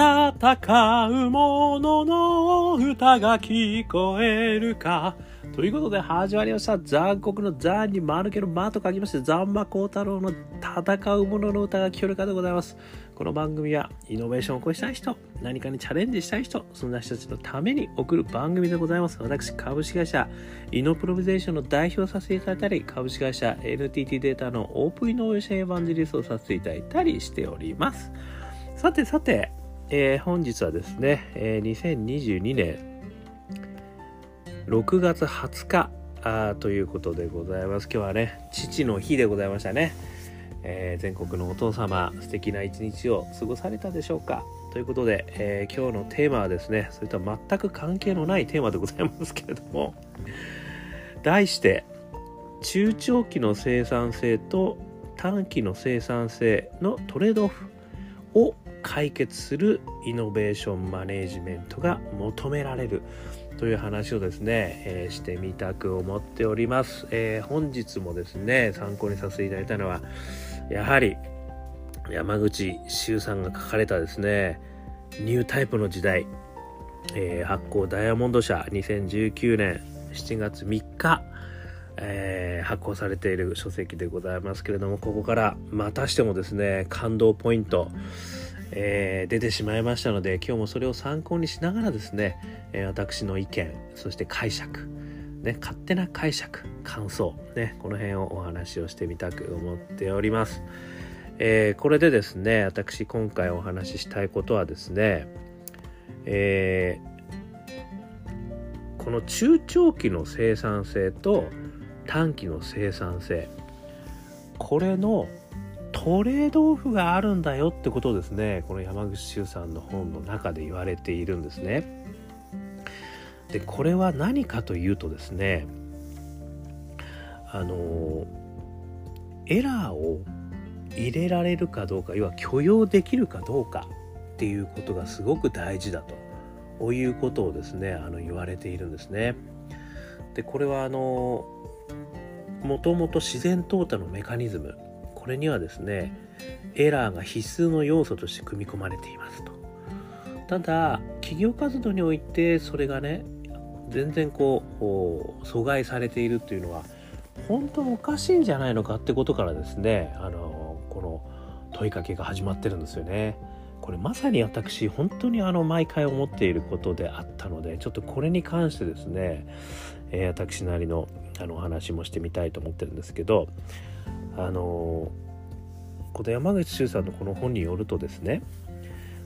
戦う者のの歌が聞こえるか。ということで始まりました。残酷の残に丸けの間と書きまして、ザンマコウタロウの戦う者の歌が聞こえるかでございます。この番組はイノベーションを起こしたい人、何かにチャレンジしたい人、そんな人たちのために送る番組でございます。私、株式会社イノプロビゼーションの代表させていただいたり、株式会社 NTT データのオープンイノベーションエヴァンジリストをさせていただいたりしております。さてさて、えー、本日はですね、えー、2022年6月20日あということでございます。今日はね、父の日でございましたね。えー、全国のお父様、素敵な一日を過ごされたでしょうか。ということで、えー、今日のテーマはですね、それとは全く関係のないテーマでございますけれども、題して、中長期の生産性と短期の生産性のトレードオフを解決するイノベーションマネジメントが求められるという話をですね、えー、してみたく思っております、えー、本日もですね参考にさせていただいたのはやはり山口周さんが書かれたですねニュータイプの時代、えー、発行ダイヤモンド社2019年7月3日えー、発行されている書籍でございますけれどもここからまたしてもですね感動ポイント、えー、出てしまいましたので今日もそれを参考にしながらですね、えー、私の意見そして解釈ね、勝手な解釈感想、ね、この辺をお話をしてみたく思っております、えこれでですね私今回お話ししたいことはですね、えこの中長期の生産性と短期の生産性これのトレードオフがあるんだよってことをですねこの山口周さんの本の中で言われているんですね。でこれは何かというとですねあのエラーを入れられるかどうか要は許容できるかどうかっていうことがすごく大事だということをですねあの言われているんですね。でこれはあのもともと自然淘汰のメカニズムこれにはですねエラーが必須の要素として組み込まれていますとただ企業活動においてそれがね全然こう阻害されているというのは本当おかしいんじゃないのかってことからですねあのこの問いかけが始まってるんですよね。これまさに私本当にあの毎回思っていることであったのでちょっとこれに関してですね、えー、私なりのあのお話もしてみたいと思ってるんですけどあのこの山口周さんのこの本によるとですね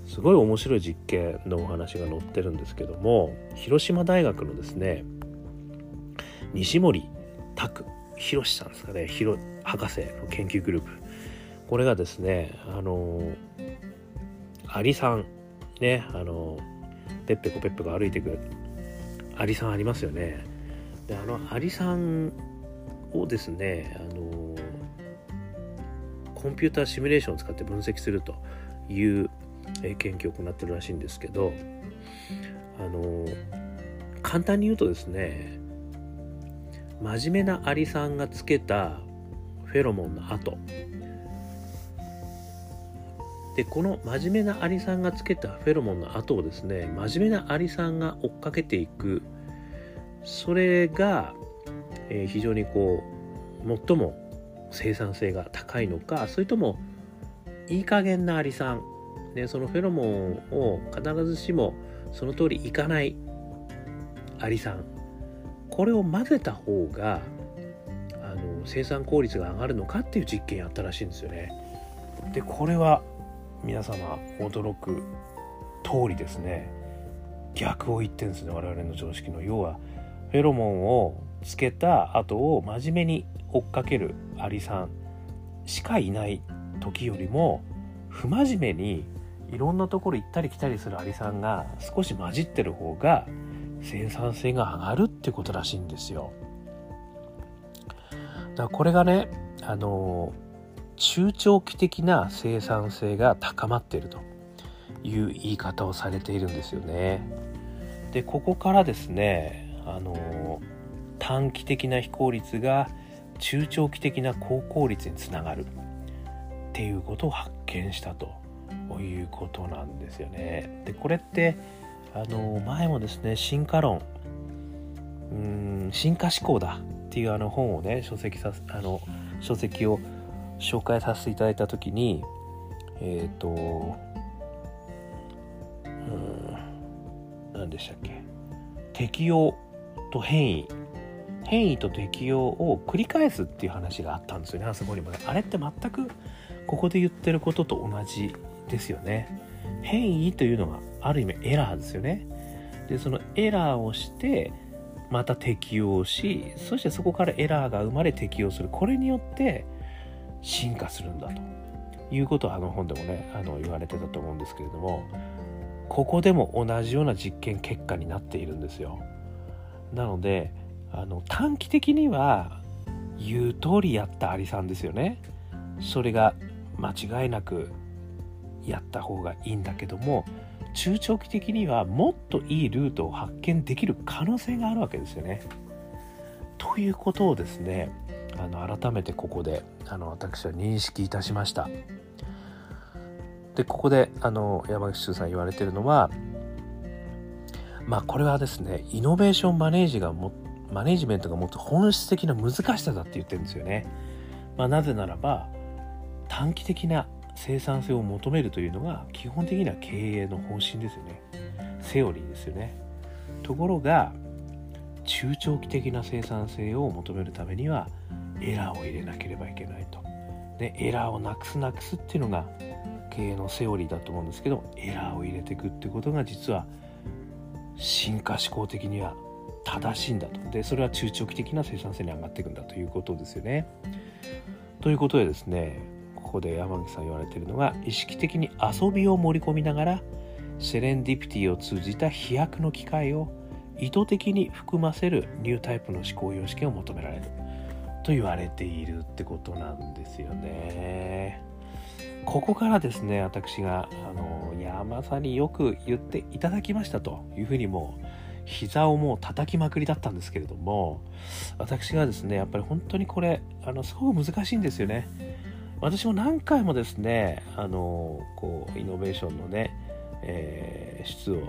すごい面白い実験のお話が載ってるんですけども広島大学のですね西森拓博さんですかね博士の研究グループ。これがですねあのアリさんねあのペッペコペッペコ歩いてくるアリさんありますよね。であのアリさんをですねあのコンピューターシミュレーションを使って分析するという研究を行ってるらしいんですけどあの簡単に言うとですね真面目なアリさんがつけたフェロモンの跡。でこの真面目なアリさんがつけたフェロモンの跡をですね真面目なアリさんが追っかけていく。それが、えー、非常にこう最も生産性が高いのかそれともいい加減なアリさん、ね、そのフェロモンを必ずしもその通りいかないアリさんこれを混ぜた方があの生産効率が上がるのかっていう実験やったらしいんですよね。でこれは皆様驚く通りですね逆を言ってんですね我々の常識の要はフェロモンをつけた後を真面目に追っかけるアリさんしかいない時よりも不真面目にいろんなところ行ったり来たりするアリさんが少し混じってる方が生産性が上がるってことらしいんですよ。だからこれがねあの中長期的な生産性が高まっているという言い方をされているんですよね。でここからですねあの短期的な非効率が中長期的な高効率につながる。っていうことを発見したということなんですよね。でこれってあの前もですね進化論うん進化思考だっていうあの本をね書籍さあの書籍を紹介させていただいた時にえっ、ー、とうん何でしたっけ？適応と変異変異と適応を繰り返すっていう話があったんですよね。あそこにもね。あれって全くここで言ってることと同じですよね。変異というのがある意味エラーですよね。でそのエラーをしてまた適応しそしてそこからエラーが生まれ適応する。これによって進化するんだと。いうことはあの本でもねあの言われてたと思うんですけれどもここでも同じような実験結果になっているんですよ。なのであの短期的には言う通りやったアリさんですよねそれが間違いなくやった方がいいんだけども中長期的にはもっといいルートを発見できる可能性があるわけですよね。ということをですねあの改めてここであの私は認識いたしました。でここであの山口周さん言われてるのはまあこれはですねイノベーションマネージがもマネジメントがもっと本質的な難しさだって言ってるんですよね。まあ、なぜならば短期的な生産性を求めるというのが基本的には経営の方針ですよね。セオリーですよね。ところが中長期的な生産性を求めるためにはエラーを入れなければいけないと。でエラーをなくすなくすっていうのが経営のセオリーだと思うんですけどエラーを入れていくってことが実は進化思考的には正しいんだと。でそれは中長期的な生産性に上がっていくんだということですよね。ということでですねここで山口さん言われているのが意識的に遊びを盛り込みながらセレンディピティを通じた飛躍の機会を意図的に含ませるニュータイプの思考様式を求められる。と言われているってことなんですよね。ここからですね私があの山さんによく言っていただきましたというふうにもう膝をもう叩きまくりだったんですけれども私がですねやっぱり本当にこれあのすごく難しいんですよね。私も何回もですねあのこうイノベーションのね、えー、質を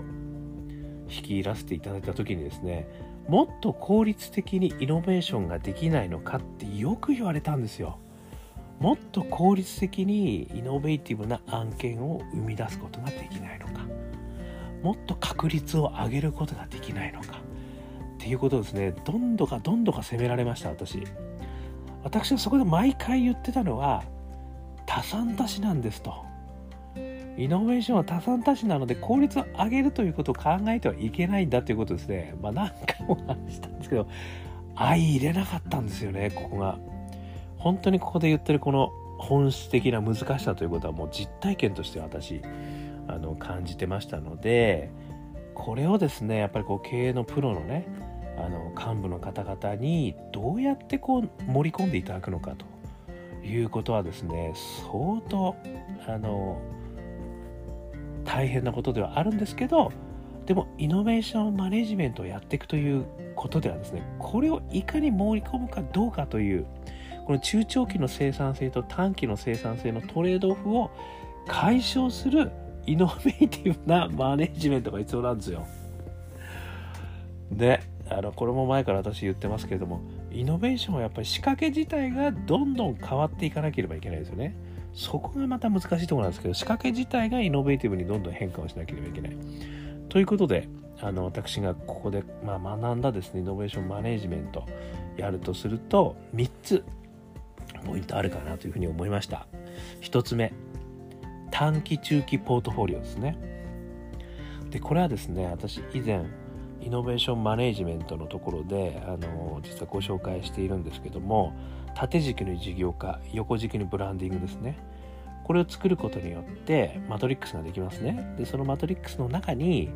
率いらせていただいた時にですねもっと効率的にイノベーションができないのかってよく言われたんですよもっと効率的にイノベーティブな案件を生み出すことができないのかもっと確率を上げることができないのかっていうことですねどんどかどんどか責められました私私はそこで毎回言ってたのは多産多死なんですと。イノベーションは多産多死なので効率を上げるということを考えてはいけないんだということですね。まあ何回も話したんですけど、相入れなかったんですよね、ここが。本当にここで言ってるこの本質的な難しさということはもう実体験として私、あの感じてましたので、これをですね、やっぱりこう経営のプロのね、あの幹部の方々にどうやってこう盛り込んでいただくのかということはですね相当あの大変なことではあるんですけどでもイノベーションマネジメントをやっていくということではですねこれをいかに盛り込むかどうかというこの中長期の生産性と短期の生産性のトレードオフを解消するイノベーティブなマネジメントが必要なんですよ。であのこれも前から私言ってますけれどもイノベーションはやっぱり仕掛け自体がどんどん変わっていかなければいけないですよね。そこがまた難しいところなんですけど仕掛け自体がイノベーティブにどんどん変化をしなければいけない。ということであの私がここで、まあ、学んだですねイノベーションマネジメントやるとすると3つポイントあるかなというふうに思いました。1つ目短期中期ポートフォリオですね。でこれはですね私以前イノベーションマネジメントのところであの実はご紹介しているんですけども縦軸に事業化横軸にブランディングですね。これを作ることによってマトリックスができますね。でそのマトリックスの中に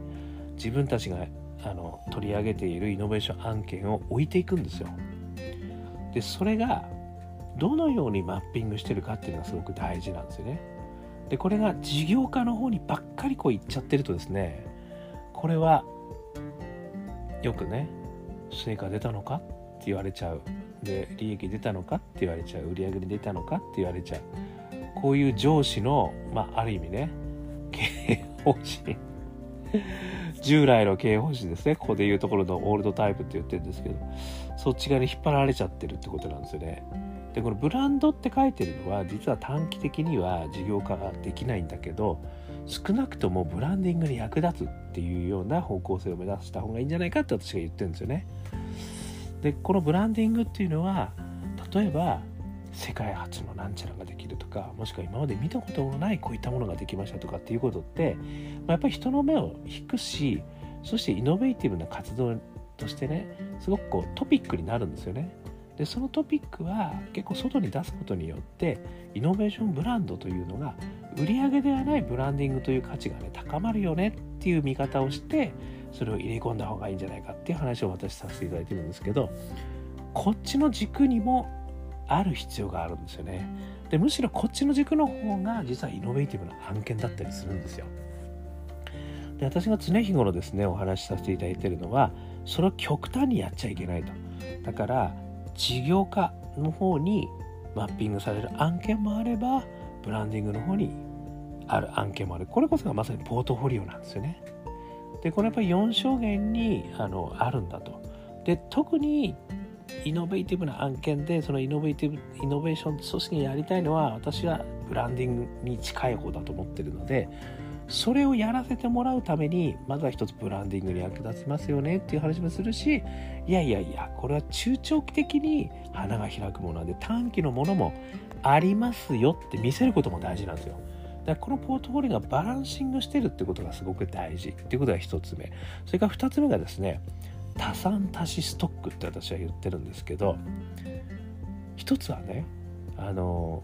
自分たちがあの取り上げているイノベーション案件を置いていくんですよ。でそれがどのようにマッピングしてるかっていうのがすごく大事なんですよね。でこれが事業化の方にばっかりこういっちゃってるとですねこれはよくね成果出たのかって言われちゃう。で利益出たのかって言われちゃう。売上に出たのかって言われちゃう。こういう上司の、まあ、ある意味ね経営方針。従来の経営方針ですね。ここでいうところのオールドタイプって言ってるんですけどそっち側に引っ張られちゃってるってことなんですよね。でこのブランドって書いてるのは実は短期的には事業化ができないんだけど少なくともブランディングに役立つっていうような方向性を目指した方がいいんじゃないかって私が言ってるんですよねでこのブランディングっていうのは例えば世界初のなんちゃらができるとかもしくは今まで見たことのないこういったものができましたとかっていうことって、まあ、やっぱり人の目を引くしそしてイノベーティブな活動としてねすごくこうトピックになるんですよね。でそのトピックは結構外に出すことによってイノベーションブランドというのが売り上げではないブランディングという価値がね高まるよねっていう見方をしてそれを入れ込んだ方がいいんじゃないかっていう話を私させていただいてるんですけどこっちの軸にもある必要があるんですよね。でむしろこっちの軸の方が実はイノベーティブな案件だったりするんですよ。で私が常日頃ですねお話しさせていただいてるのはそれを極端にやっちゃいけないと。だから事業化の方にマッピングされる案件もあればブランディングの方にある案件もある。これこそがまさにポートフォリオなんですよね。でこれやっぱり4証言にあのあるんだと。で特にイノベーティブな案件でそのイノベーティブイノベーション組織にやりたいのは私はブランディングに近い方だと思ってるのでそれをやらせてもらうためにまずは一つブランディングに役立ちますよねっていう話もするしいやいやいやこれは中長期的に花が開くものなんで短期のものもありますよって見せることも大事なんですよ。だからこのポートフォリオがバランシングしてるってことがすごく大事っていうことが一つ目それから二つ目がですね多産多死ストックって私は言ってるんですけど一つはねあの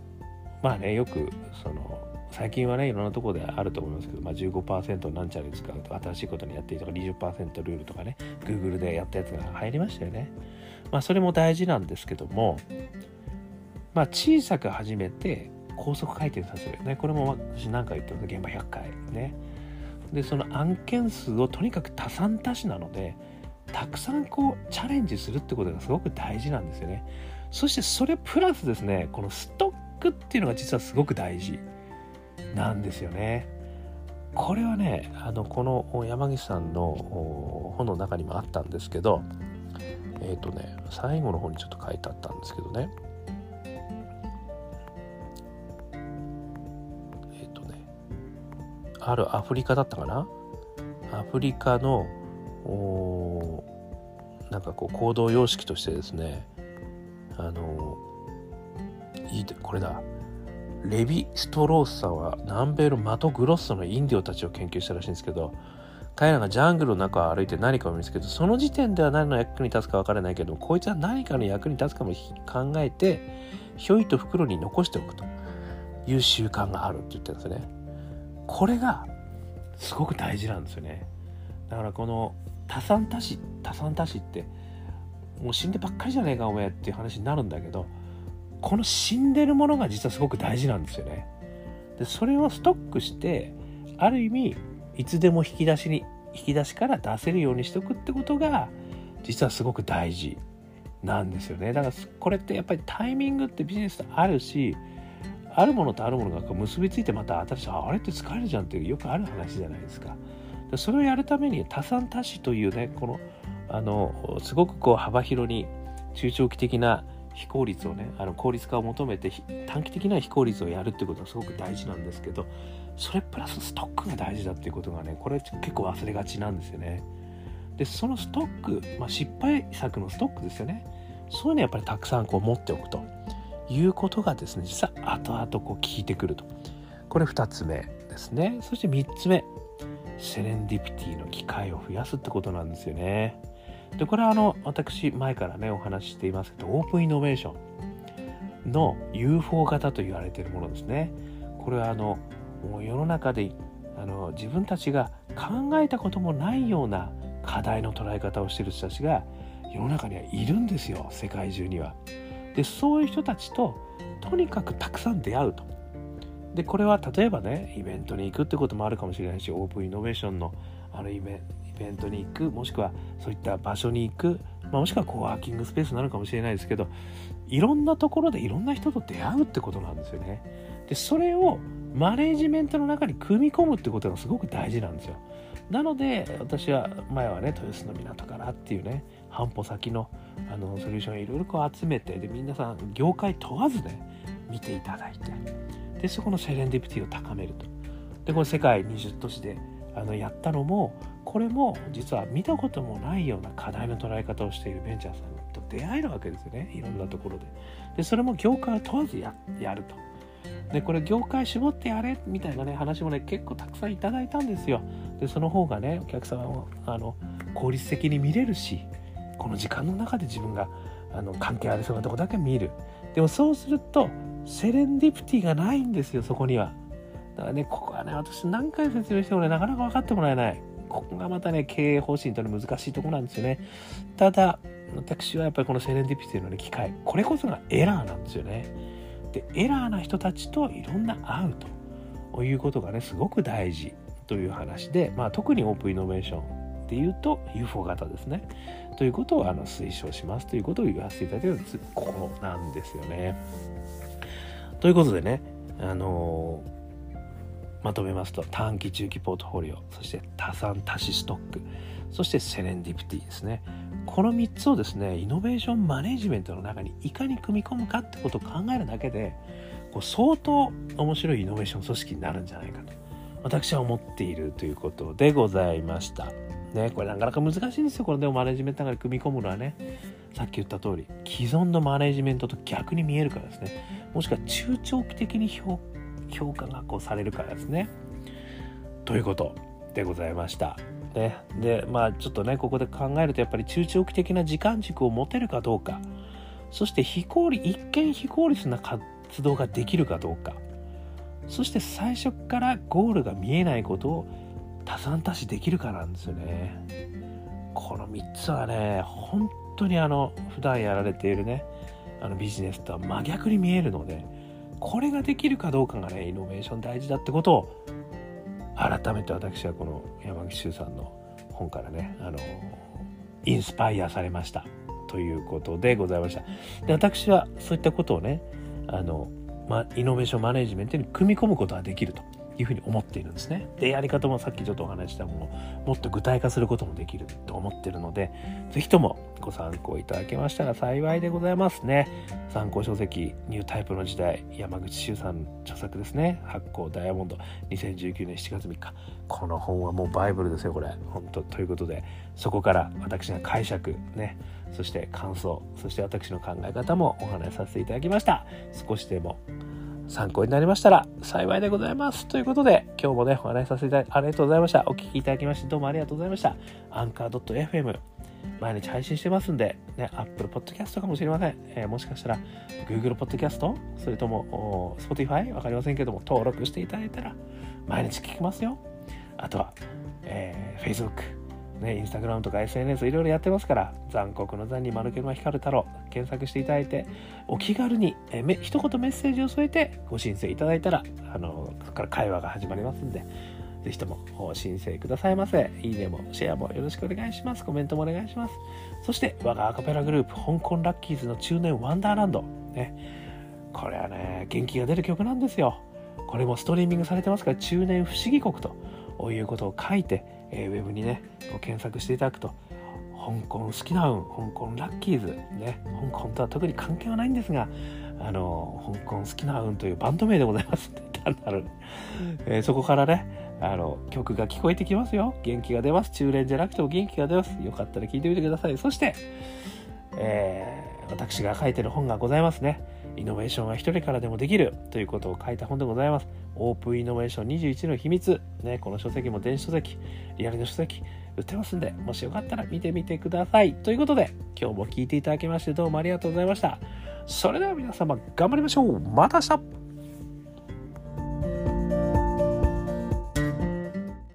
まあねよくその最近はねいろんなところであると思いますけど、まあ、15%なんちゃら使うと新しいことにやっていいとか20%ルールとかね Google でやったやつが入りましたよね。まあそれも大事なんですけどもまあ小さく始めて高速回転させるねこれも私何回言ってます現場100回ね。でその案件数をとにかく多産多死なのでたくさんこうチャレンジするってことがすごく大事なんですよね。そしてそれプラスですねこのストックっていうのが実はすごく大事なんですよね。これはねあのこの山岸さんの本の中にもあったんですけどえっ、ー、とね最後の方にちょっと書いてあったんですけどね。えっ、ー、とねあるアフリカだったかな？アフリカのなんかこう行動様式としてですねあのいいこれだ。レヴィ・ストロースさんは南米のマトグロッソのインディオたちを研究したらしいんですけど彼らがジャングルの中を歩いて何かを見つけてその時点では何の役に立つか分からないけどこいつは何かの役に立つかも考えてひょいと袋に残しておくと。いう習慣があるって言ってるんですね。これがすごく大事なんですよね。だからこの多産多死多産多死ってもう死んでばっかりじゃねえかお前っていう話になるんだけどこの死んでるものが実はすごく大事なんですよね。でそれをストックしてある意味いつでも引き出しに引き出しから出せるようにしておくってことが実はすごく大事なんですよねだからこれってやっぱりタイミングってビジネスってあるしあるものとあるものが結びついてまた新しいあれって使えるじゃんっていうよくある話じゃないですか。それをやるために多産多死というねこのあのすごくこう幅広に中長期的な非効率をねあの効率化を求めて短期的な非効率をやるってことはすごく大事なんですけどそれプラスストックが大事だっていうことがねこれ結構忘れがちなんですよね。でそのストック、まあ、失敗作のストックですよね。そういうのやっぱりたくさんこう持っておくと。いうことがですね実は後々こう効いてくると。これ2つ目ですね。そして3つ目。セレンディピティの機会を増やすってことなんですよね。でこれはあの私前からねお話ししていますけどオープンイノベーションの UFO 型と言われているものですね。これはあのもう世の中であの自分たちが考えたこともないような課題の捉え方をしている人たちが世の中にはいるんですよ世界中には。でそういう人たちととにかくたくさん出会うと。でこれは例えばねイベントに行くってこともあるかもしれないしオープンイノベーションのあるイベベントに行くもしくはそういった場所に行く、まあ、もしくはコワーキングスペースなるかもしれないですけどいろんなところでいろんな人と出会うってことなんですよね。でそれをマネージメントの中に組み込むってことがすごく大事なんですよなので私は前はね豊洲の港からっていうね半歩先のあのソリューションをいろいろこう集めてで皆さん業界問わずね見ていただいてでそこのセレンディピティを高めるとでこれ世界20都市であのやったのもこれも実は見たこともないような課題の捉え方をしているベンチャーさんと出会えるわけですよね。いろんなところで。でそれも業界を問わずややると。でこれ業界絞ってやれみたいなね話もね結構たくさんいただいたんですよ。でその方がねお客様もあの効率的に見れるしこの時間の中で自分があの関係ありそうなとこだけ見る。でもそうするとセレンディプティがないんですよそこには。だからねここはね私何回説明してもねなかなか分かってもらえない。ここがまたね経営方針というのは難しいところなんですよね。ただ私はやっぱりこのセレンディピティの、ね、機会。これこそがエラーなんですよね。でエラーな人たちといろんな会うということがねすごく大事という話で、まあ、特にオープンイノベーションでいうと UFO 型ですね。ということをあの推奨しますということを言わせていただいてるここなんですよね。ということでね、あのー、まとめますと短期中期ポートフォリオそして多産多子ストックそしてセレンディプティですね。この3つをですねイノベーションマネジメントの中にいかに組み込むかってことを考えるだけでこう相当面白いイノベーション組織になるんじゃないかと私は思っているということでございました。ね、これなかなか難しいんですよ。これでもマネジメントの中に組み込むのはね。さっき言った通り既存のマネジメントと逆に見えるからですね。もしくは中長期的に評評価がこうされるからですね。ということでございました。ね、でまあちょっとねここで考えるとやっぱり中長期的な時間軸を持てるかどうか。そして非効率一見非効率な活動ができるかどうか。そして最初からゴールが見えないことを多産多死できるかなんですよね。この3つはね本当にあの普段やられているねあのビジネスとは真逆に見えるのでこれができるかどうかがねイノベーション大事だってことを改めて私はこの山岸周さんの本からねあのインスパイアされましたということでございました。で私はそういったことをねあの、ま、イノベーションマネジメントに組み込むことができると。いうふうに思っているんですね。で、やり方もさっきちょっとお話したものもっと具体化することもできると思ってるので、ぜひともご参考いただけましたら幸いでございますね。参考書籍、ニュータイプの時代、山口周さん著作ですね。発行ダイヤモンド、2019年7月3日。この本はもうバイブルですよ、これ。本当ということで、そこから私が解釈、ね、そして感想、そして私の考え方もお話しさせていただきました。少しでも参考になりましたら幸いでございます。ということで、今日もね、お話しさせていただきありがとうございました。お聴きいただきまして、どうもありがとうございました。アンカー .fm 毎日配信してますんで、ね、Apple Podcast かもしれません。えー、もしかしたら Google Podcast? それとも Spotify? わかりませんけども、登録していただいたら毎日聞きますよ。あとは、えー、Facebook、ね、インスタグラムとか SNS いろいろやってますから、残酷の残に丸けの光る太郎、検索していただいて、お気軽に、えめ一言メッセージを添えてご申請いただいたら、あの、そこから会話が始まりますんで、ぜひとも申請くださいませ。いいねもシェアもよろしくお願いします。コメントもお願いします。そして、我がアカペラグループ、香港ラッキーズの中年ワンダーランド。ね、これはね、元気が出る曲なんですよ。これもストリーミングされてますから、中年不思議国ということを書いて、えー、ウェブにね検索していただくと香港好きな運香港ラッキーズね香港とは特に関係はないんですがあの香港好きな運というバンド名でございます。単なる、えー、そこからねあの曲が聞こえてきますよ。元気が出ます。中連じゃなくても元気が出ます。よかったら聞いてみてください。そして、えー、私が書いてる本がございますねイノベーションは一人からでもできるということを書いた本でございます。オープンイノベーション21の秘密。ね、この書籍も電子書籍、リアルの書籍、売ってますんで、もしよかったら見てみてください。ということで、今日も聞いていただきましてどうもありがとうございました。それでは皆様頑張りましょうまた明日